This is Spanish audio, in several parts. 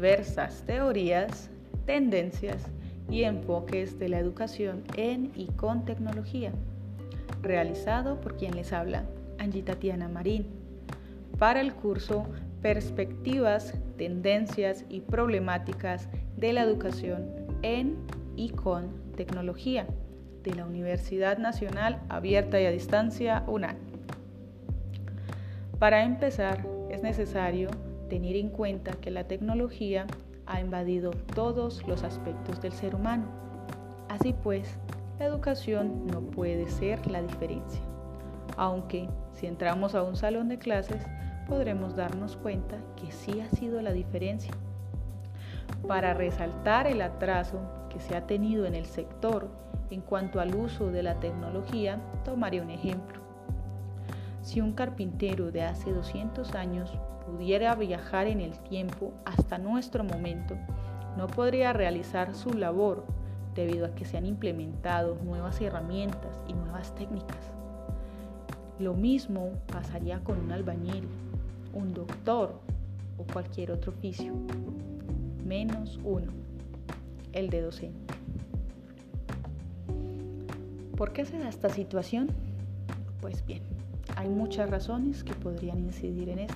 diversas teorías, tendencias y enfoques de la educación en y con tecnología, realizado por quien les habla, Angie Tatiana Marín, para el curso Perspectivas, Tendencias y Problemáticas de la Educación en y con Tecnología de la Universidad Nacional Abierta y a Distancia UNAM. Para empezar, es necesario tener en cuenta que la tecnología ha invadido todos los aspectos del ser humano. Así pues, la educación no puede ser la diferencia. Aunque si entramos a un salón de clases, podremos darnos cuenta que sí ha sido la diferencia. Para resaltar el atraso que se ha tenido en el sector en cuanto al uso de la tecnología, tomaré un ejemplo. Si un carpintero de hace 200 años pudiera viajar en el tiempo hasta nuestro momento, no podría realizar su labor debido a que se han implementado nuevas herramientas y nuevas técnicas. Lo mismo pasaría con un albañil, un doctor o cualquier otro oficio. Menos uno, el de docente. ¿Por qué se da esta situación? Pues bien, hay muchas razones que podrían incidir en esto.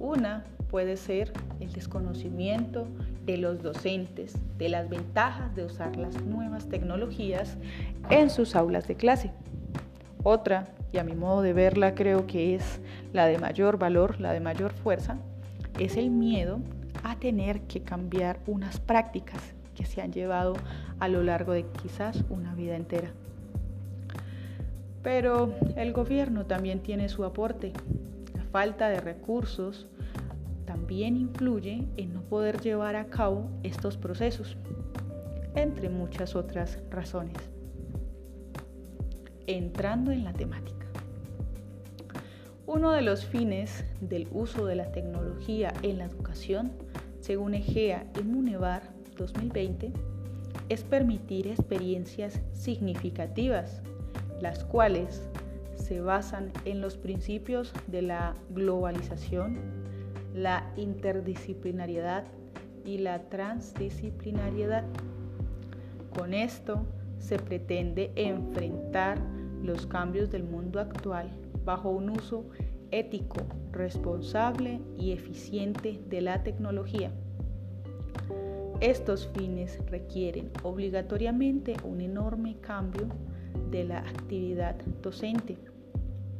Una puede ser el desconocimiento de los docentes de las ventajas de usar las nuevas tecnologías en sus aulas de clase. Otra, y a mi modo de verla creo que es la de mayor valor, la de mayor fuerza, es el miedo a tener que cambiar unas prácticas que se han llevado a lo largo de quizás una vida entera. Pero el gobierno también tiene su aporte. La falta de recursos también influye en no poder llevar a cabo estos procesos, entre muchas otras razones. Entrando en la temática. Uno de los fines del uso de la tecnología en la educación, según EGEA y Munevar 2020, es permitir experiencias significativas las cuales se basan en los principios de la globalización, la interdisciplinariedad y la transdisciplinariedad. Con esto se pretende enfrentar los cambios del mundo actual bajo un uso ético, responsable y eficiente de la tecnología. Estos fines requieren obligatoriamente un enorme cambio de la actividad docente,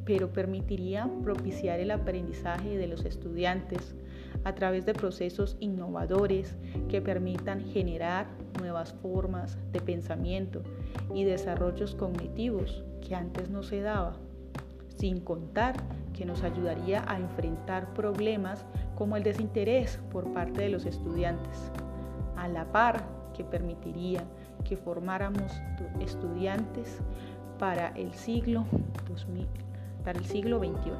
pero permitiría propiciar el aprendizaje de los estudiantes a través de procesos innovadores que permitan generar nuevas formas de pensamiento y desarrollos cognitivos que antes no se daba, sin contar que nos ayudaría a enfrentar problemas como el desinterés por parte de los estudiantes, a la par que permitiría que formáramos estudiantes para el siglo 2000, para el siglo 21.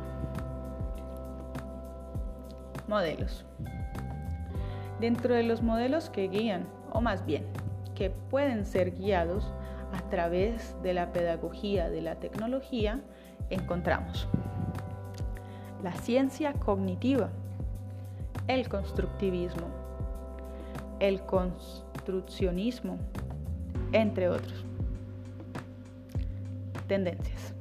Modelos. Dentro de los modelos que guían, o más bien, que pueden ser guiados a través de la pedagogía de la tecnología, encontramos la ciencia cognitiva, el constructivismo, el construccionismo, entre otros. Tendencias.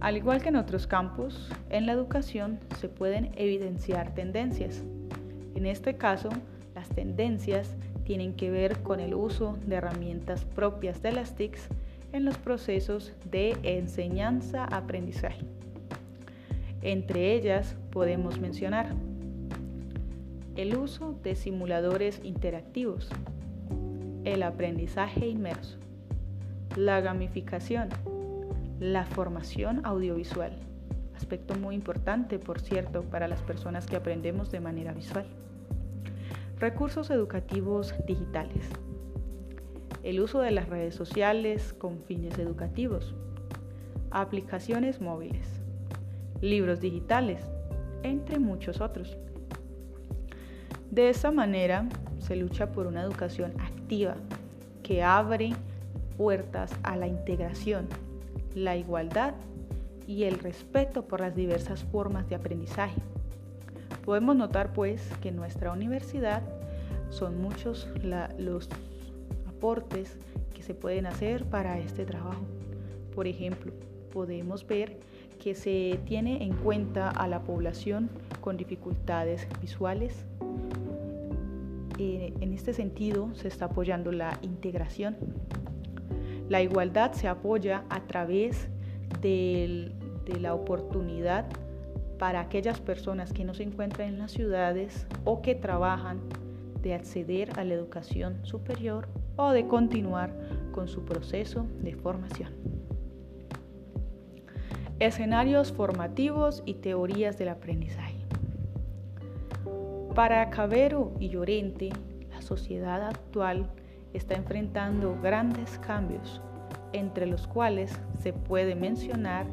Al igual que en otros campos, en la educación se pueden evidenciar tendencias. En este caso, las tendencias tienen que ver con el uso de herramientas propias de las TICs en los procesos de enseñanza-aprendizaje. Entre ellas podemos mencionar el uso de simuladores interactivos, el aprendizaje inmerso, la gamificación, la formación audiovisual, aspecto muy importante, por cierto, para las personas que aprendemos de manera visual. Recursos educativos digitales, el uso de las redes sociales con fines educativos, aplicaciones móviles, libros digitales, entre muchos otros. De esa manera se lucha por una educación activa que abre puertas a la integración, la igualdad y el respeto por las diversas formas de aprendizaje. Podemos notar pues que en nuestra universidad son muchos los aportes que se pueden hacer para este trabajo. Por ejemplo, podemos ver que se tiene en cuenta a la población con dificultades visuales. Eh, en este sentido, se está apoyando la integración. La igualdad se apoya a través de la oportunidad para aquellas personas que no se encuentran en las ciudades o que trabajan de acceder a la educación superior o de continuar con su proceso de formación. Escenarios formativos y teorías del aprendizaje. Para Cabero y Llorente, la sociedad actual está enfrentando grandes cambios, entre los cuales se puede mencionar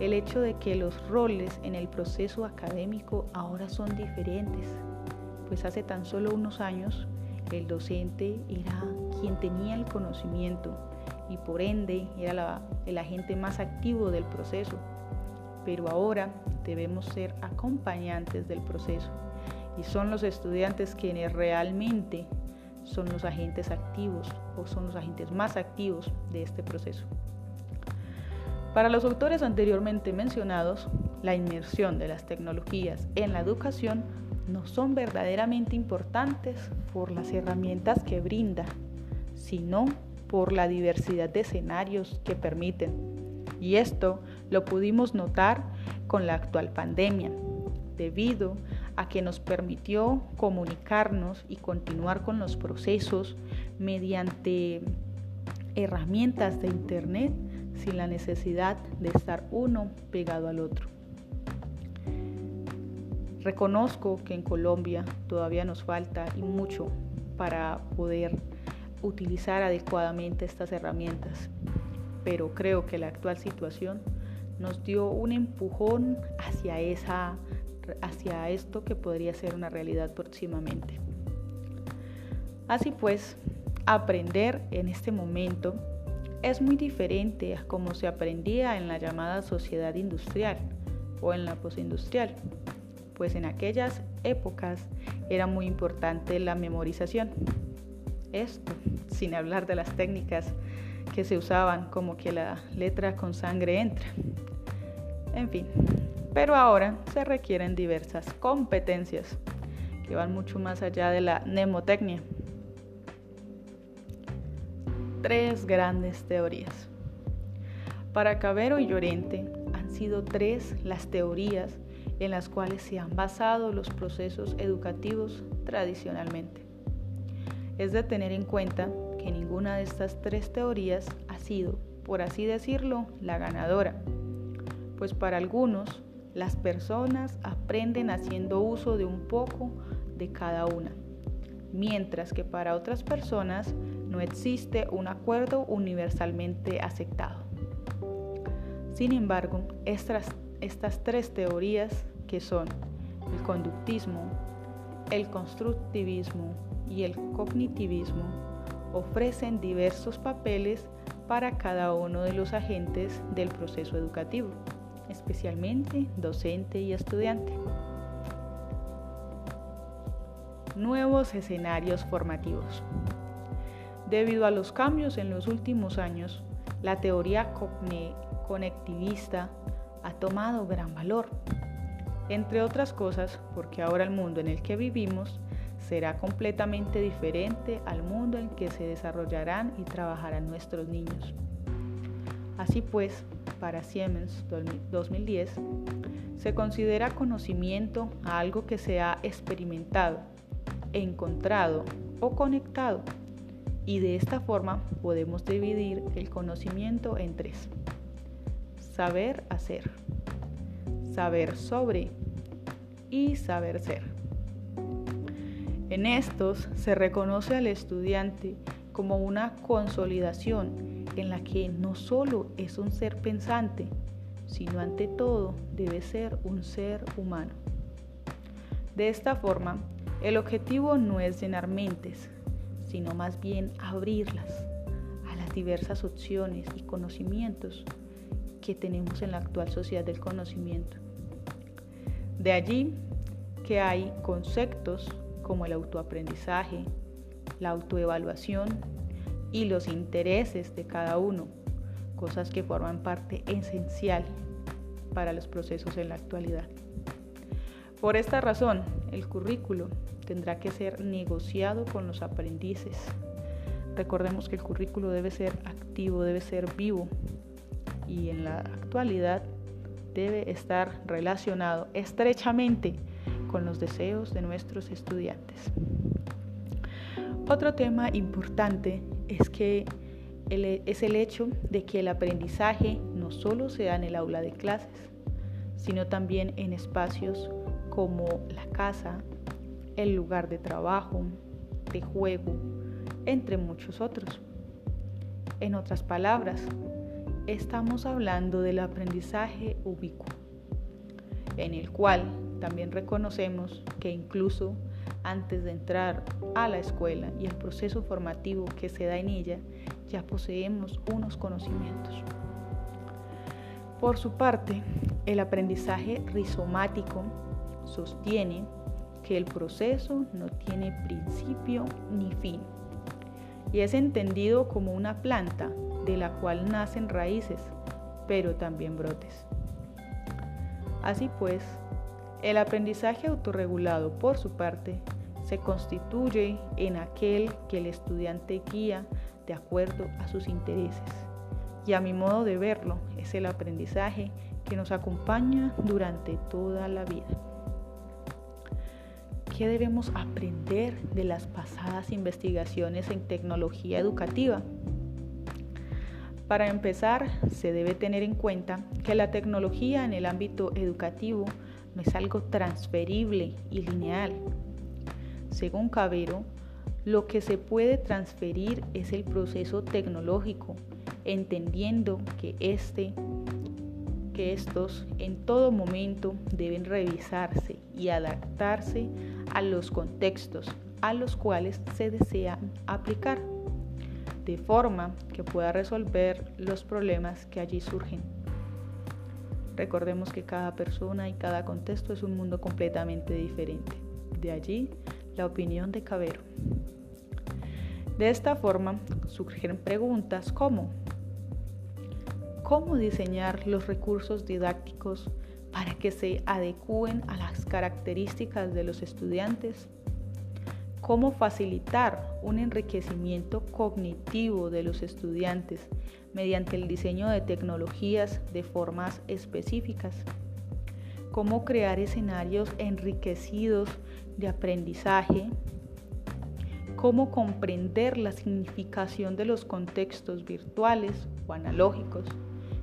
el hecho de que los roles en el proceso académico ahora son diferentes, pues hace tan solo unos años el docente era quien tenía el conocimiento y por ende era el agente más activo del proceso. Pero ahora debemos ser acompañantes del proceso son los estudiantes quienes realmente son los agentes activos o son los agentes más activos de este proceso. Para los autores anteriormente mencionados, la inmersión de las tecnologías en la educación no son verdaderamente importantes por las herramientas que brinda, sino por la diversidad de escenarios que permiten. Y esto lo pudimos notar con la actual pandemia, debido a que nos permitió comunicarnos y continuar con los procesos mediante herramientas de Internet sin la necesidad de estar uno pegado al otro. Reconozco que en Colombia todavía nos falta y mucho para poder utilizar adecuadamente estas herramientas, pero creo que la actual situación nos dio un empujón hacia, esa, hacia esto que podría ser una realidad próximamente. Así pues, aprender en este momento es muy diferente a como se aprendía en la llamada sociedad industrial o en la postindustrial, pues en aquellas épocas era muy importante la memorización esto, sin hablar de las técnicas que se usaban como que la letra con sangre entra. En fin, pero ahora se requieren diversas competencias que van mucho más allá de la mnemotecnia. Tres grandes teorías. Para Cabero y Llorente han sido tres las teorías en las cuales se han basado los procesos educativos tradicionalmente es de tener en cuenta que ninguna de estas tres teorías ha sido, por así decirlo, la ganadora, pues para algunos las personas aprenden haciendo uso de un poco de cada una, mientras que para otras personas no existe un acuerdo universalmente aceptado. Sin embargo, estas, tres teorías que son el conductismo, el constructivismo y el cognitivismo ofrecen diversos papeles para cada uno de los agentes del proceso educativo, especialmente docente y estudiante. Nuevos escenarios formativos. Debido a los cambios en los últimos años, la teoría conectivista ha tomado gran valor, entre otras cosas porque ahora el mundo en el que vivimos será completamente diferente al mundo en que se desarrollarán y trabajarán nuestros niños. Así pues, para Siemens 2010, se considera conocimiento a algo que se ha experimentado, encontrado o conectado, y de esta forma podemos dividir el conocimiento en tres. Saber hacer, saber sobre y saber ser. En estos se reconoce al estudiante como una consolidación en la que no solo es un ser pensante, sino ante todo debe ser un ser humano. De esta forma, el objetivo no es llenar mentes, sino más bien abrirlas a las diversas opciones y conocimientos que tenemos en la actual sociedad del conocimiento. De allí que hay conceptos como el autoaprendizaje, la autoevaluación y los intereses de cada uno, cosas que forman parte esencial para los procesos en la actualidad. Por esta razón, el currículo tendrá que ser negociado con los aprendices. Recordemos que el currículo debe ser activo, debe ser vivo y en la actualidad debe estar relacionado estrechamente con los deseos de nuestros estudiantes. Otro tema importante es que es el hecho de que el aprendizaje no solo se da en el aula de clases, sino también en espacios como la casa, el lugar de trabajo, de juego, entre muchos otros. En otras palabras, estamos hablando del aprendizaje ubicuo, en el cual también reconocemos que incluso antes de entrar a la escuela y el proceso formativo que se da en ella, ya poseemos unos conocimientos. Por su parte, el aprendizaje rizomático sostiene que el proceso no tiene principio ni fin y es entendido como una planta de la cual nacen raíces, pero también brotes. Así pues, el aprendizaje autorregulado, por su parte, se constituye en aquel que el estudiante guía de acuerdo a sus intereses. Y a mi modo de verlo, es el aprendizaje que nos acompaña durante toda la vida. ¿Qué debemos aprender de las pasadas investigaciones en tecnología educativa? Para empezar, se debe tener en cuenta que la tecnología en el ámbito educativo no es algo transferible y lineal. Según Cabero, lo que se puede transferir es el proceso tecnológico, entendiendo que este que estos en todo momento deben revisarse y adaptarse a los contextos a los cuales se desean aplicar, de forma que pueda resolver los problemas que allí surgen. Recordemos que cada persona y cada contexto es un mundo completamente diferente. De allí la opinión de Cabero. De esta forma surgen preguntas como ¿cómo diseñar los recursos didácticos para que se adecúen a las características de los estudiantes? ¿Cómo facilitar un enriquecimiento cognitivo de los estudiantes mediante el diseño de tecnologías de formas específicas? ¿Cómo crear escenarios enriquecidos de aprendizaje? ¿Cómo comprender la significación de los contextos virtuales o analógicos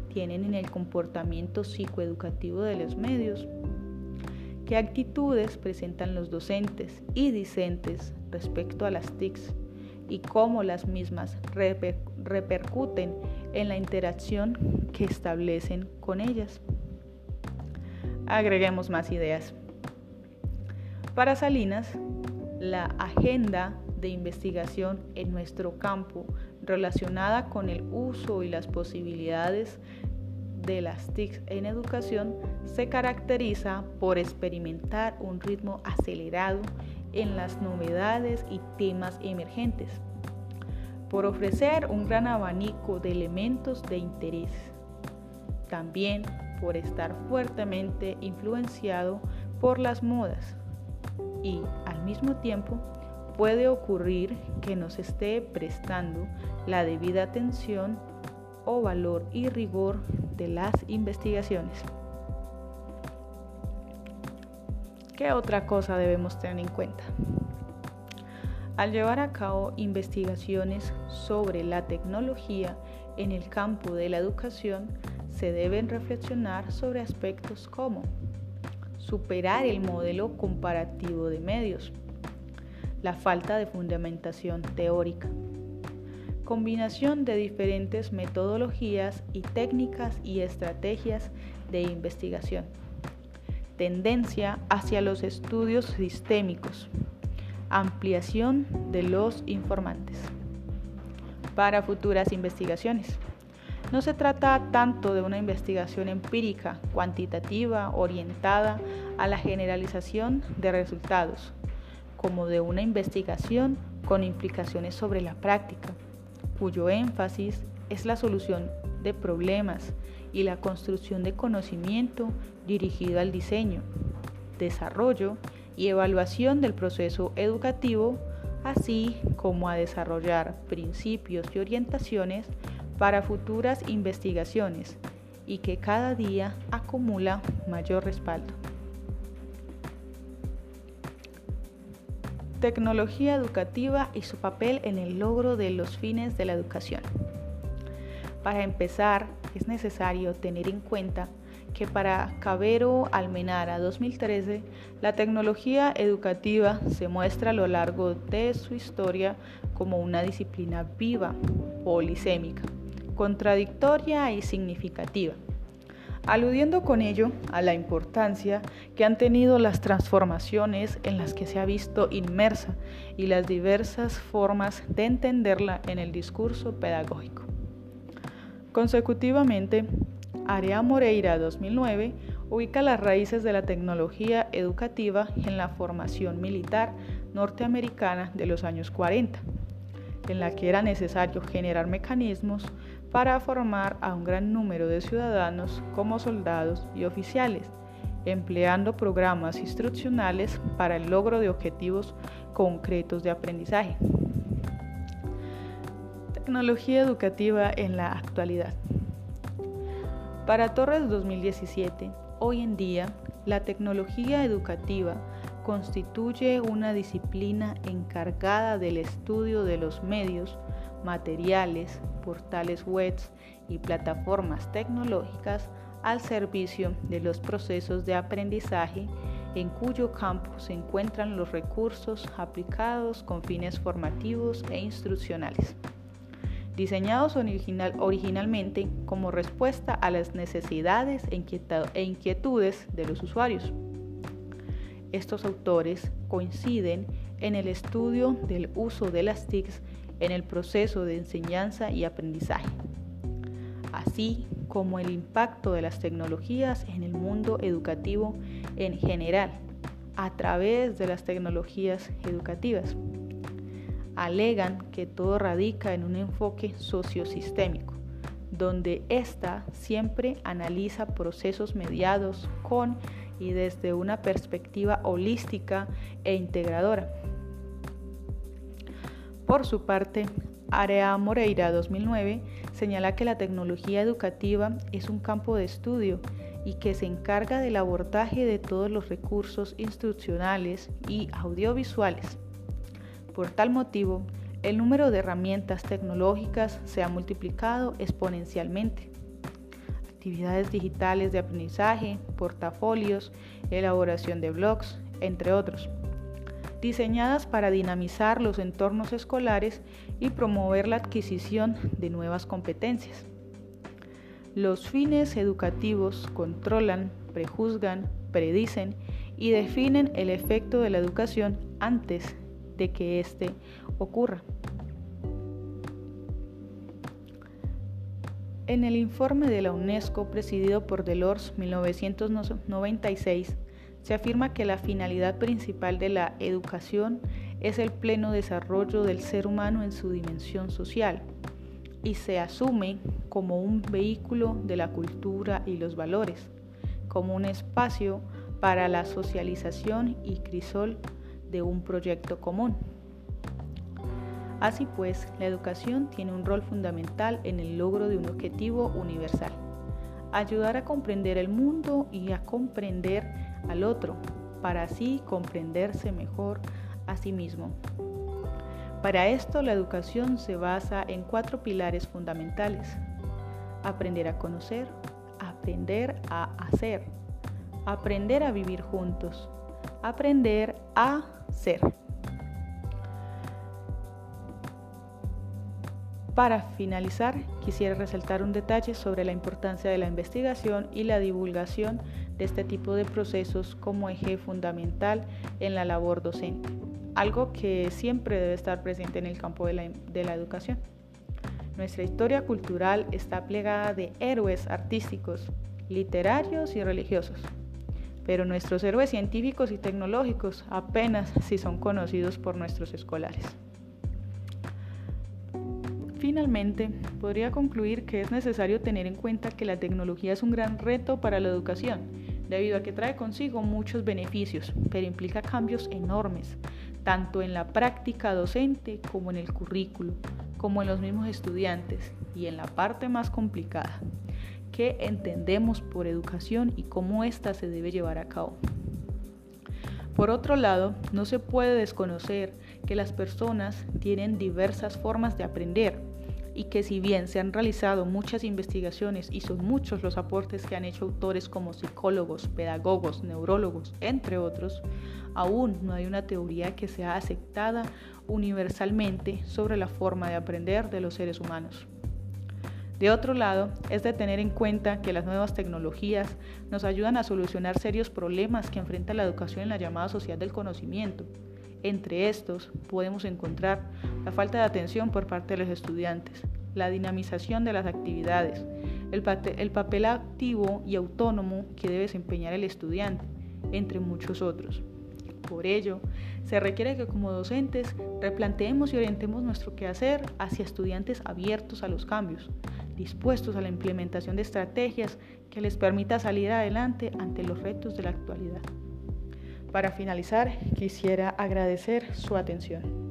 tienen en el comportamiento psicoeducativo de los medios? ¿Qué actitudes presentan los docentes y discentes respecto a las TICs y cómo las mismas repercuten en la interacción que establecen con ellas? Agreguemos más ideas. Para Salinas, la agenda de investigación en nuestro campo relacionada con el uso y las posibilidades de las TIC en educación se caracteriza por experimentar un ritmo acelerado en las novedades y temas emergentes, por ofrecer un gran abanico de elementos de interés, también por estar fuertemente influenciado por las modas y al mismo tiempo puede ocurrir que nos esté prestando la debida atención o valor y rigor de las investigaciones. ¿Qué otra cosa debemos tener en cuenta? Al llevar a cabo investigaciones sobre la tecnología en el campo de la educación, se deben reflexionar sobre aspectos como superar el modelo comparativo de medios, la falta de fundamentación teórica, combinación de diferentes metodologías y técnicas y estrategias de investigación, tendencia hacia los estudios sistémicos, ampliación de los informantes. Para futuras investigaciones, No se trata tanto de una investigación empírica, cuantitativa, orientada a la generalización de resultados, como de una investigación con implicaciones sobre la práctica, cuyo énfasis es la solución de problemas y la construcción de conocimiento dirigido al diseño, desarrollo y evaluación del proceso educativo, así como a desarrollar principios y orientaciones para futuras investigaciones y que cada día acumula mayor respaldo. Tecnología educativa y su papel en el logro de los fines de la educación. Para empezar, es necesario tener en cuenta que para Cabero Almenara 2013, la tecnología educativa se muestra a lo largo de su historia como una disciplina viva, polisémica, contradictoria y significativa, aludiendo con ello a la importancia que han tenido las transformaciones en las que se ha visto inmersa y las diversas formas de entenderla en el discurso pedagógico. Consecutivamente, Area Moreira 2009 ubica las raíces de la tecnología educativa en la formación militar norteamericana de los años 40, en la que era necesario generar mecanismos para formar a un gran número de ciudadanos como soldados y oficiales, empleando programas instruccionales para el logro de objetivos concretos de aprendizaje. Tecnología educativa en la actualidad. Para Torres 2017, hoy en día, la tecnología educativa constituye una disciplina encargada del estudio de los medios, materiales, portales web y plataformas tecnológicas al servicio de los procesos de aprendizaje en cuyo campo se encuentran los recursos aplicados con fines formativos e instruccionales diseñados originalmente como respuesta a las necesidades e inquietudes de los usuarios. Estos autores coinciden en el estudio del uso de las TICs en el proceso de enseñanza y aprendizaje, así como el impacto de las tecnologías en el mundo educativo en general a través de las tecnologías educativas alegan que todo radica en un enfoque sociosistémico, donde ésta siempre analiza procesos mediados con y desde una perspectiva holística e integradora. Por su parte, Area Moreira 2009 señala que la tecnología educativa es un campo de estudio y que se encarga del abordaje de todos los recursos instruccionales y audiovisuales por tal motivo, el número de herramientas tecnológicas se ha multiplicado exponencialmente. Actividades digitales de aprendizaje, portafolios, elaboración de blogs, entre otros, diseñadas para dinamizar los entornos escolares y promover la adquisición de nuevas competencias. Los fines educativos controlan, prejuzgan, predicen y definen el efecto de la educación antes de que éste ocurra. En el informe de la UNESCO presidido por Delors 1996, se afirma que la finalidad principal de la educación es el pleno desarrollo del ser humano en su dimensión social y se asume como un vehículo de la cultura y los valores, como un espacio para la socialización y crisol de un proyecto común. Así pues, la educación tiene un rol fundamental en el logro de un objetivo universal, ayudar a comprender el mundo y a comprender al otro, para así comprenderse mejor a sí mismo. Para esto la educación se basa en cuatro pilares fundamentales. Aprender a conocer, aprender a hacer, aprender a vivir juntos, aprender a ser. Para finalizar, quisiera resaltar un detalle sobre la importancia de la investigación y la divulgación de este tipo de procesos como eje fundamental en la labor docente, algo que siempre debe estar presente en el campo de la, educación. Nuestra historia cultural está plegada de héroes artísticos, literarios y religiosos, pero nuestros héroes científicos y tecnológicos apenas si son conocidos por nuestros escolares. Finalmente, podría concluir que es necesario tener en cuenta que la tecnología es un gran reto para la educación, debido a que trae consigo muchos beneficios, pero implica cambios enormes, tanto en la práctica docente como en el currículo, como en los mismos estudiantes y en la parte más complicada, que entendemos por educación y cómo ésta se debe llevar a cabo. Por otro lado, no se puede desconocer que las personas tienen diversas formas de aprender y que si bien se han realizado muchas investigaciones y son muchos los aportes que han hecho autores como psicólogos, pedagogos, neurólogos, entre otros, aún no hay una teoría que sea aceptada universalmente sobre la forma de aprender de los seres humanos. De otro lado, es de tener en cuenta que las nuevas tecnologías nos ayudan a solucionar serios problemas que enfrenta la educación en la llamada sociedad del conocimiento. Entre estos podemos encontrar la falta de atención por parte de los estudiantes, la dinamización de las actividades, el, el papel activo y autónomo que debe desempeñar el estudiante, entre muchos otros. Por ello, se requiere que como docentes replanteemos y orientemos nuestro quehacer hacia estudiantes abiertos a los cambios, dispuestos a la implementación de estrategias que les permita salir adelante ante los retos de la actualidad. Para finalizar, quisiera agradecer su atención.